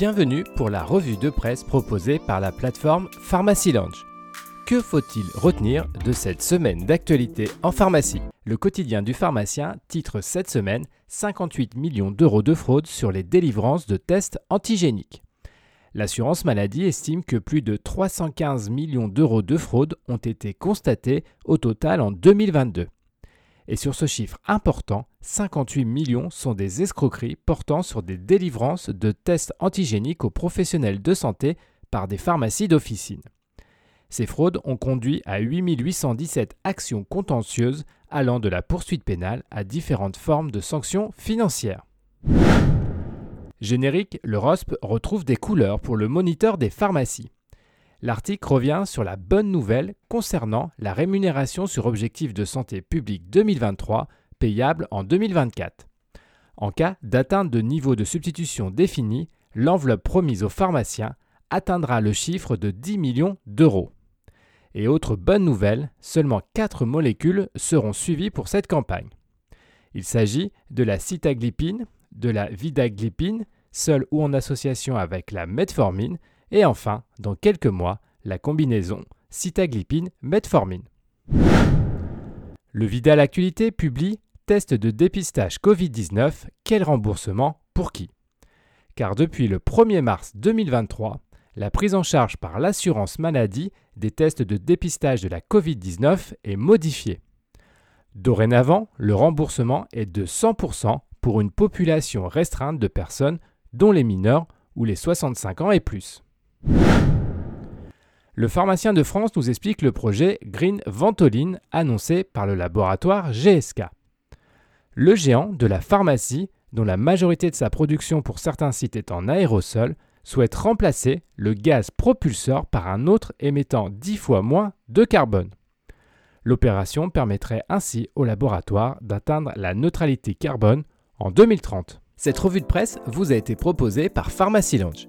Bienvenue pour la revue de presse proposée par la plateforme Pharmacy Lounge. Que faut-il retenir de cette semaine d'actualité en pharmacie? Le quotidien du pharmacien titre cette semaine 58 millions d'euros de fraude sur les délivrances de tests antigéniques. L'assurance maladie estime que plus de 315 millions d'euros de fraude ont été constatés au total en 2022. Et sur ce chiffre important, 58 millions sont des escroqueries portant sur des délivrances de tests antigéniques aux professionnels de santé par des pharmacies d'officine. Ces fraudes ont conduit à 8817 actions contentieuses allant de la poursuite pénale à différentes formes de sanctions financières. Générique, le ROSP retrouve des couleurs pour le moniteur des pharmacies. L'article revient sur la bonne nouvelle concernant la rémunération sur objectif de santé publique 2023 payable en 2024. En cas d'atteinte de niveau de substitution défini, l'enveloppe promise aux pharmaciens atteindra le chiffre de 10 millions d'euros. Et autre bonne nouvelle, seulement 4 molécules seront suivies pour cette campagne. Il s'agit de la sitaglipine, de la vidaglipine, seule ou en association avec la metformine, et enfin, dans quelques mois, la combinaison sitaglipine-metformine. Le Vidal Actualité publie Test de dépistage Covid-19, quel remboursement pour qui? Car depuis le 1er mars 2023, la prise en charge par l'assurance maladie des tests de dépistage de la Covid-19 est modifiée. Dorénavant, le remboursement est de 100% pour une population restreinte de personnes dont les mineurs ou les 65 ans et plus. Le pharmacien de France nous explique le projet Green Ventoline annoncé par le laboratoire GSK. Le géant de la pharmacie, dont la majorité de sa production pour certains sites est en aérosol, souhaite remplacer le gaz propulseur par un autre émettant 10 fois moins de carbone. L'opération permettrait ainsi au laboratoire d'atteindre la neutralité carbone en 2030. Cette revue de presse vous a été proposée par Pharmacy Lounge.